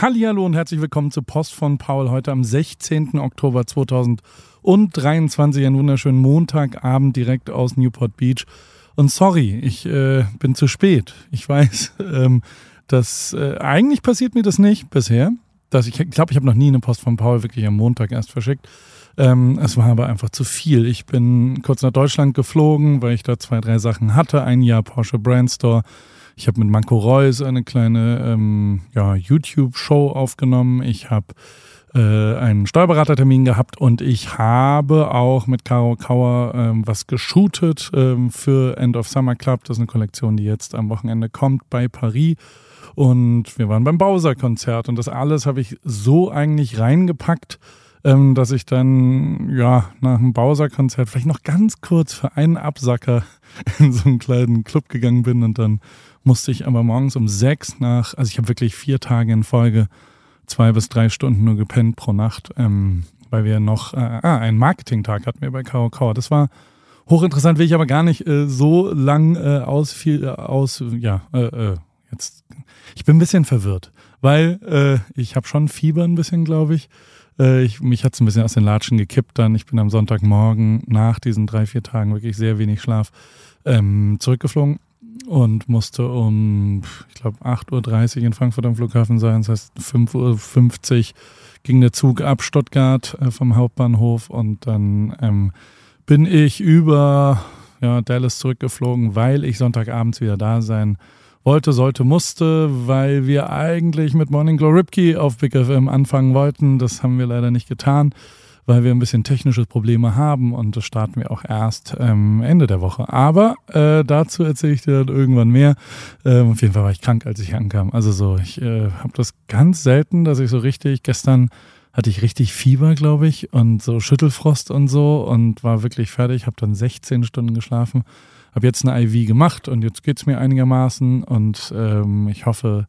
Hallihallo und herzlich willkommen zu Post von Paul heute am 16. Oktober 2023, einen wunderschönen Montagabend direkt aus Newport Beach. Und sorry, ich äh, bin zu spät. Ich weiß, ähm, dass äh, eigentlich passiert mir das nicht bisher. Dass ich glaube, ich habe noch nie eine Post von Paul wirklich am Montag erst verschickt. Ähm, es war aber einfach zu viel. Ich bin kurz nach Deutschland geflogen, weil ich da zwei, drei Sachen hatte. Ein Jahr Porsche Brandstore. Ich habe mit Manko Reus eine kleine ähm, ja, YouTube-Show aufgenommen. Ich habe äh, einen Steuerberatertermin gehabt und ich habe auch mit Caro Kauer ähm, was geshootet ähm, für End of Summer Club. Das ist eine Kollektion, die jetzt am Wochenende kommt bei Paris. Und wir waren beim Bowser-Konzert und das alles habe ich so eigentlich reingepackt, ähm, dass ich dann ja nach dem Bowser-Konzert vielleicht noch ganz kurz für einen Absacker in so einen kleinen Club gegangen bin und dann musste ich aber morgens um sechs nach, also ich habe wirklich vier Tage in Folge zwei bis drei Stunden nur gepennt pro Nacht, ähm, weil wir noch äh, ah, einen Marketing-Tag hatten wir bei Kauer. Das war hochinteressant, will ich aber gar nicht äh, so lang äh, aus, viel, äh, aus, ja, äh, äh, jetzt, ich bin ein bisschen verwirrt, weil äh, ich habe schon Fieber ein bisschen, glaube ich. Äh, ich. Mich hat es ein bisschen aus den Latschen gekippt dann. Ich bin am Sonntagmorgen nach diesen drei, vier Tagen wirklich sehr wenig Schlaf ähm, zurückgeflogen und musste um, ich glaube, 8.30 Uhr in Frankfurt am Flughafen sein. Das heißt, 5.50 Uhr ging der Zug ab Stuttgart äh, vom Hauptbahnhof und dann ähm, bin ich über ja, Dallas zurückgeflogen, weil ich Sonntagabends wieder da sein wollte, sollte, musste, weil wir eigentlich mit Morning Glow Ripkey auf Big FM anfangen wollten. Das haben wir leider nicht getan weil wir ein bisschen technische Probleme haben und das starten wir auch erst ähm, Ende der Woche. Aber äh, dazu erzähle ich dir dann irgendwann mehr. Ähm, auf jeden Fall war ich krank, als ich ankam. Also so, ich äh, habe das ganz selten, dass ich so richtig, gestern hatte ich richtig Fieber, glaube ich, und so Schüttelfrost und so und war wirklich fertig, habe dann 16 Stunden geschlafen, habe jetzt eine IV gemacht und jetzt geht es mir einigermaßen und ähm, ich hoffe,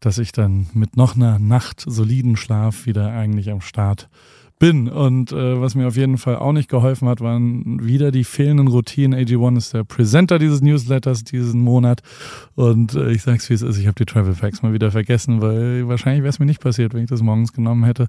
dass ich dann mit noch einer Nacht soliden Schlaf wieder eigentlich am Start. Und äh, was mir auf jeden Fall auch nicht geholfen hat, waren wieder die fehlenden Routinen. AG1 ist der Presenter dieses Newsletters diesen Monat. Und äh, ich sag's wie es ist, ich habe die Travel Packs mal wieder vergessen, weil wahrscheinlich wäre es mir nicht passiert, wenn ich das morgens genommen hätte.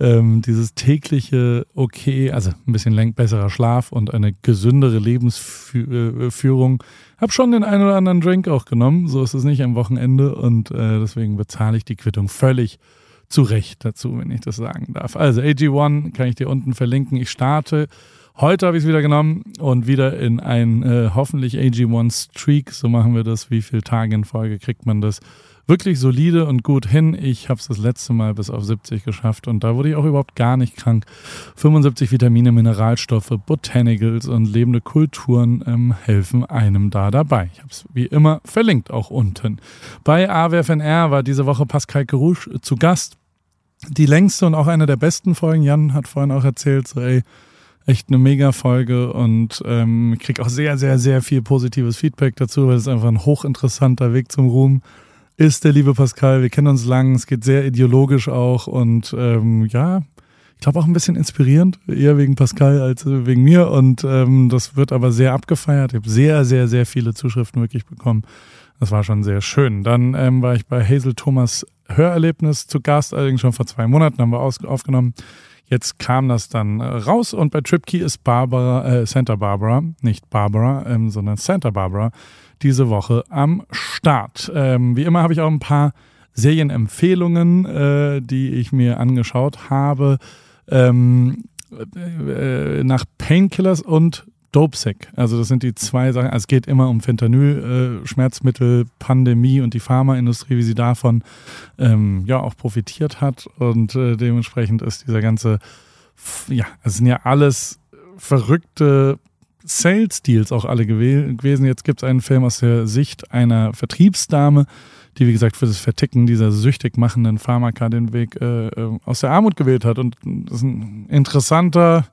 Ähm, dieses tägliche okay, also ein bisschen besserer Schlaf und eine gesündere Lebensführung. Hab schon den einen oder anderen Drink auch genommen, so ist es nicht am Wochenende und äh, deswegen bezahle ich die Quittung völlig zu Recht dazu, wenn ich das sagen darf. Also AG1 kann ich dir unten verlinken. Ich starte. Heute habe ich es wieder genommen und wieder in ein äh, hoffentlich AG1 Streak. So machen wir das. Wie viele Tage in Folge kriegt man das? Wirklich solide und gut hin. Ich habe es das letzte Mal bis auf 70 geschafft und da wurde ich auch überhaupt gar nicht krank. 75 Vitamine, Mineralstoffe, Botanicals und lebende Kulturen ähm, helfen einem da dabei. Ich habe es wie immer verlinkt auch unten. Bei AWFNR war diese Woche Pascal Kerouche zu Gast die längste und auch eine der besten Folgen. Jan hat vorhin auch erzählt, so ey, echt eine mega Folge und ähm, kriege auch sehr, sehr, sehr viel positives Feedback dazu, weil es einfach ein hochinteressanter Weg zum Ruhm ist, der liebe Pascal. Wir kennen uns lang, es geht sehr ideologisch auch und ähm, ja, ich glaube auch ein bisschen inspirierend, eher wegen Pascal als wegen mir und ähm, das wird aber sehr abgefeiert. Ich habe sehr, sehr, sehr viele Zuschriften wirklich bekommen. Das war schon sehr schön. Dann ähm, war ich bei Hazel Thomas Hörerlebnis zu Gast, allerdings schon vor zwei Monaten haben wir aufgenommen. Jetzt kam das dann äh, raus und bei TripKey ist Barbara, äh, Santa Barbara, nicht Barbara, ähm, sondern Santa Barbara diese Woche am Start. Ähm, wie immer habe ich auch ein paar Serienempfehlungen, äh, die ich mir angeschaut habe. Ähm, äh, nach Painkillers und Dopesick. Also das sind die zwei Sachen. Also es geht immer um Fentanyl, äh, Schmerzmittel, Pandemie und die Pharmaindustrie, wie sie davon ähm, ja auch profitiert hat. Und äh, dementsprechend ist dieser ganze, ja, es sind ja alles verrückte Sales-Deals auch alle gewesen. Jetzt gibt es einen Film aus der Sicht einer Vertriebsdame, die, wie gesagt, für das Verticken dieser süchtig machenden Pharmaka den Weg äh, äh aus der Armut gewählt hat. Und das ist ein interessanter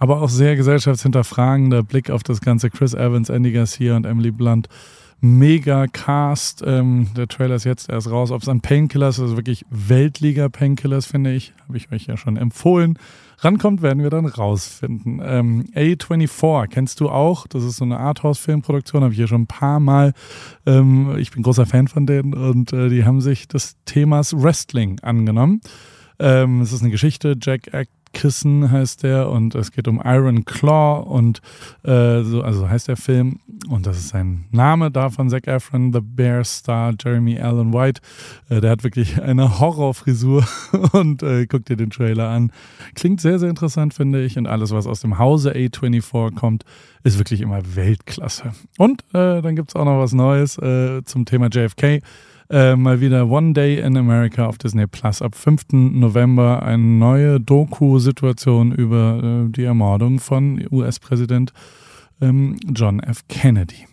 aber auch sehr gesellschaftshinterfragender Blick auf das ganze Chris Evans, Andy Garcia und Emily Blunt mega Cast. Ähm, der Trailer ist jetzt erst raus. Ob es an Painkillers, also wirklich Weltliga Painkillers, finde ich, habe ich euch ja schon empfohlen. Rankommt, werden wir dann rausfinden. Ähm, A24 kennst du auch. Das ist so eine Arthouse-Filmproduktion, habe ich hier schon ein paar Mal. Ähm, ich bin großer Fan von denen und äh, die haben sich des Themas Wrestling angenommen. Ähm, es ist eine Geschichte. Jack Act Kissen heißt der und es geht um Iron Claw und äh, so, also heißt der Film und das ist sein Name da von Zac Efron, The Bear Star Jeremy Allen White. Äh, der hat wirklich eine Horrorfrisur und äh, guck dir den Trailer an. Klingt sehr, sehr interessant, finde ich und alles, was aus dem Hause A24 kommt, ist wirklich immer Weltklasse. Und äh, dann gibt's auch noch was Neues äh, zum Thema JFK. Äh, mal wieder One Day in America auf Disney Plus. Ab 5. November eine neue Doku-Situation über äh, die Ermordung von US-Präsident ähm, John F. Kennedy.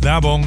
Werbung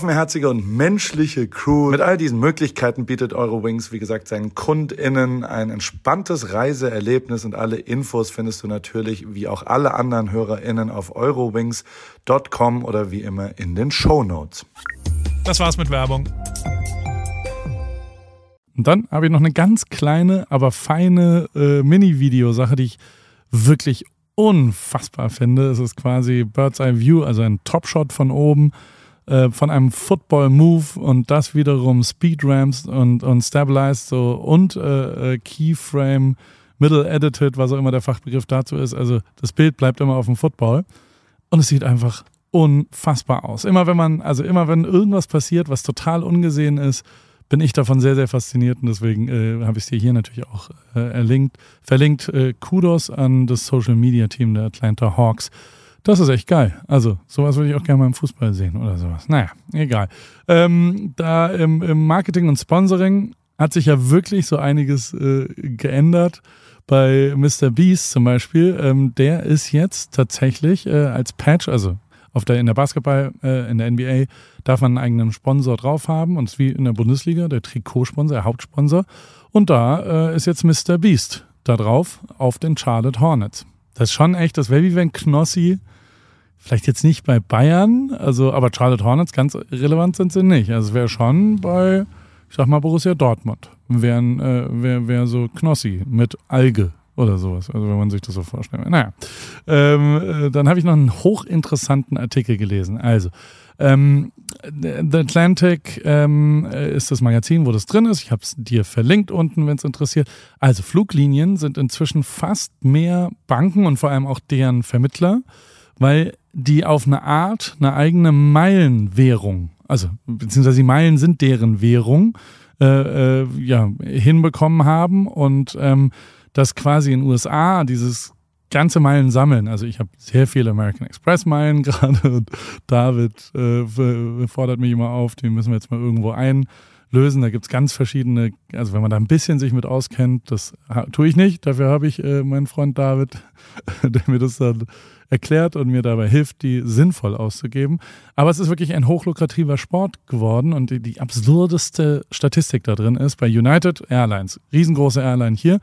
offenherzige und menschliche Crew. Mit all diesen Möglichkeiten bietet Eurowings, wie gesagt, seinen KundInnen ein entspanntes Reiseerlebnis und alle Infos findest du natürlich wie auch alle anderen HörerInnen auf eurowings.com oder wie immer in den Show Notes. Das war's mit Werbung. Und dann habe ich noch eine ganz kleine, aber feine äh, Mini-Videosache, die ich wirklich unfassbar finde. Es ist quasi Bird's Eye View, also ein Top-Shot von oben äh, von einem Football-Move und das wiederum Speed-Ramps und, und Stabilized so und äh, äh, Keyframe, Middle-Edited, was auch immer der Fachbegriff dazu ist. Also das Bild bleibt immer auf dem Football und es sieht einfach unfassbar aus. Immer wenn man, also immer wenn irgendwas passiert, was total ungesehen ist, bin ich davon sehr, sehr fasziniert und deswegen äh, habe ich es dir hier natürlich auch äh, erlinkt, verlinkt. Äh, Kudos an das Social Media Team der Atlanta Hawks das ist echt geil. Also, sowas würde ich auch gerne mal im Fußball sehen oder sowas. Naja, egal. Ähm, da im, im, Marketing und Sponsoring hat sich ja wirklich so einiges äh, geändert. Bei Mr. Beast zum Beispiel, ähm, der ist jetzt tatsächlich äh, als Patch, also auf der, in der Basketball, äh, in der NBA, darf man einen eigenen Sponsor drauf haben. Und wie in der Bundesliga, der Trikotsponsor, der Hauptsponsor. Und da äh, ist jetzt Mr. Beast da drauf auf den Charlotte Hornets. Das ist schon echt, das wäre wie wenn Knossi Vielleicht jetzt nicht bei Bayern, also aber Charlotte Hornets ganz relevant sind sie nicht. Also es wäre schon bei, ich sag mal, Borussia Dortmund. Wären, äh, wäre wär so Knossi mit Alge oder sowas. Also wenn man sich das so vorstellt. Naja. Ähm, äh, dann habe ich noch einen hochinteressanten Artikel gelesen. Also, ähm, The Atlantic ähm, ist das Magazin, wo das drin ist. Ich habe es dir verlinkt unten, wenn es interessiert. Also Fluglinien sind inzwischen fast mehr Banken und vor allem auch deren Vermittler weil die auf eine Art eine eigene Meilenwährung, also beziehungsweise die Meilen sind deren Währung, äh, äh, ja, hinbekommen haben und ähm, das quasi in den USA dieses ganze Meilen sammeln. Also ich habe sehr viele American Express Meilen gerade und David äh, fordert mich immer auf, die müssen wir jetzt mal irgendwo ein lösen. Da gibt es ganz verschiedene, also wenn man da ein bisschen sich mit auskennt, das tue ich nicht. Dafür habe ich äh, meinen Freund David, der mir das dann erklärt und mir dabei hilft, die sinnvoll auszugeben. Aber es ist wirklich ein hochlukrativer Sport geworden und die, die absurdeste Statistik da drin ist bei United Airlines, riesengroße Airline hier,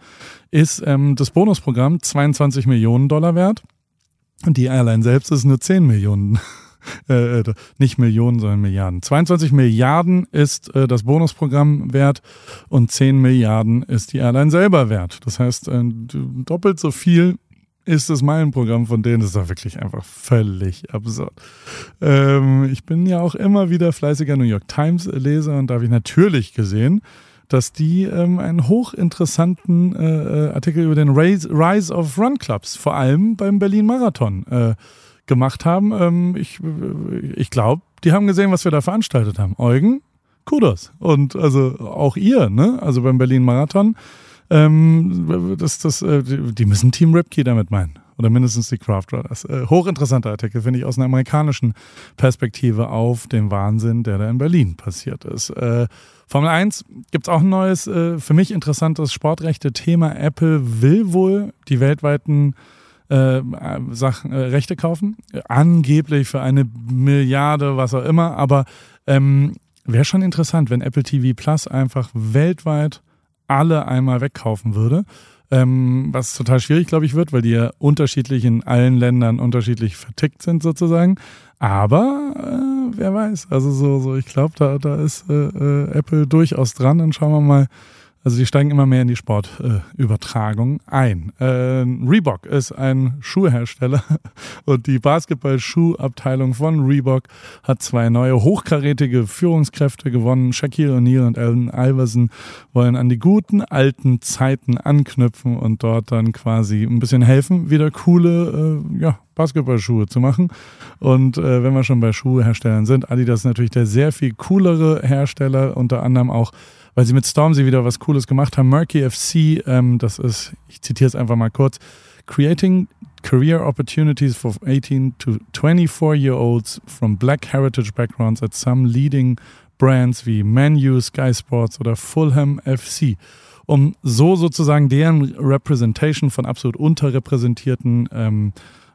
ist ähm, das Bonusprogramm 22 Millionen Dollar wert und die Airline selbst ist nur 10 Millionen äh, äh, nicht Millionen, sondern Milliarden. 22 Milliarden ist äh, das Bonusprogramm wert und 10 Milliarden ist die Airline selber wert. Das heißt, äh, doppelt so viel ist das Meilenprogramm von denen. Das ist doch wirklich einfach völlig absurd. Ähm, ich bin ja auch immer wieder fleißiger New York Times-Leser und da habe ich natürlich gesehen, dass die ähm, einen hochinteressanten äh, äh Artikel über den Rise of Run Clubs, vor allem beim Berlin Marathon, äh, gemacht haben. Ähm, ich ich glaube, die haben gesehen, was wir da veranstaltet haben. Eugen, Kudos. Und also auch ihr, ne? Also beim Berlin Marathon. Ähm, das, das, äh, die müssen Team Ripkey damit meinen. Oder mindestens die Craft Riders. Äh, hochinteressanter Artikel, finde ich, aus einer amerikanischen Perspektive auf den Wahnsinn, der da in Berlin passiert ist. Äh, Formel 1 gibt es auch ein neues, äh, für mich interessantes Sportrechte-Thema. Apple will wohl die weltweiten äh, Sachen, äh, Rechte kaufen. Angeblich für eine Milliarde, was auch immer. Aber ähm, wäre schon interessant, wenn Apple TV Plus einfach weltweit alle einmal wegkaufen würde. Ähm, was total schwierig, glaube ich, wird, weil die ja unterschiedlich in allen Ländern unterschiedlich vertickt sind, sozusagen. Aber äh, wer weiß. Also so, so ich glaube, da, da ist äh, äh, Apple durchaus dran. Dann schauen wir mal, also die steigen immer mehr in die Sportübertragung äh, ein. Äh, Reebok ist ein Schuhhersteller und die Basketball-Schuhabteilung von Reebok hat zwei neue hochkarätige Führungskräfte gewonnen. Shaquille O'Neal und Allen Iverson wollen an die guten alten Zeiten anknüpfen und dort dann quasi ein bisschen helfen, wieder coole äh, ja, Basketballschuhe zu machen. Und äh, wenn wir schon bei Schuhherstellern sind, Adidas ist natürlich der sehr viel coolere Hersteller, unter anderem auch weil sie mit Stormzy wieder was Cooles gemacht haben. Murky FC, ähm, das ist, ich zitiere es einfach mal kurz, Creating career opportunities for 18 to 24-year-olds from black heritage backgrounds at some leading brands wie Manu, Sky Sports oder Fulham FC um so sozusagen deren Representation von absolut unterrepräsentierten ähm,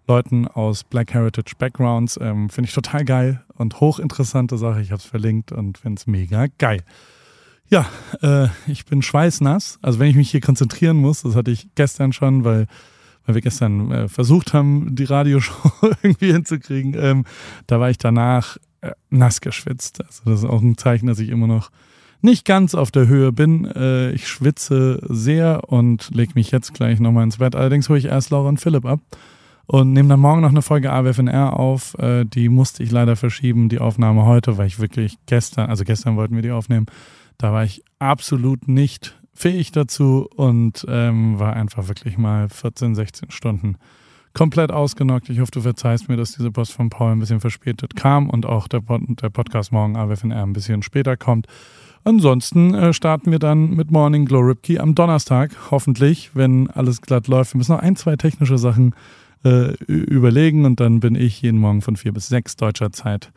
Leuten aus Black Heritage Backgrounds ähm, finde ich total geil und hochinteressante Sache. Ich habe es verlinkt und finde es mega geil. Ja, äh, ich bin schweißnass. Also wenn ich mich hier konzentrieren muss, das hatte ich gestern schon, weil, weil wir gestern äh, versucht haben, die Radioshow irgendwie hinzukriegen, ähm, da war ich danach äh, nass geschwitzt. Also das ist auch ein Zeichen, dass ich immer noch nicht ganz auf der Höhe bin. Äh, ich schwitze sehr und lege mich jetzt gleich nochmal ins Bett. Allerdings hole ich erst Laura und Philipp ab und nehme dann morgen noch eine Folge AWFNR auf. Äh, die musste ich leider verschieben, die Aufnahme heute, weil ich wirklich gestern, also gestern wollten wir die aufnehmen, da war ich absolut nicht fähig dazu und ähm, war einfach wirklich mal 14, 16 Stunden komplett ausgenockt. Ich hoffe, du verzeihst mir, dass diese Post von Paul ein bisschen verspätet kam und auch der, Pod der Podcast morgen AWFNR ein bisschen später kommt. Ansonsten äh, starten wir dann mit Morning Glow Ripkey am Donnerstag, hoffentlich, wenn alles glatt läuft. Wir müssen noch ein, zwei technische Sachen äh, überlegen und dann bin ich jeden Morgen von vier bis sechs deutscher Zeit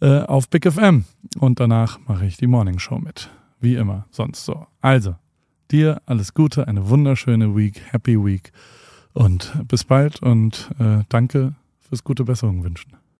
äh, auf Big FM und danach mache ich die Morning Show mit wie immer sonst so. Also, dir alles Gute, eine wunderschöne Week, Happy Week und bis bald und äh, danke fürs gute Besserung wünschen.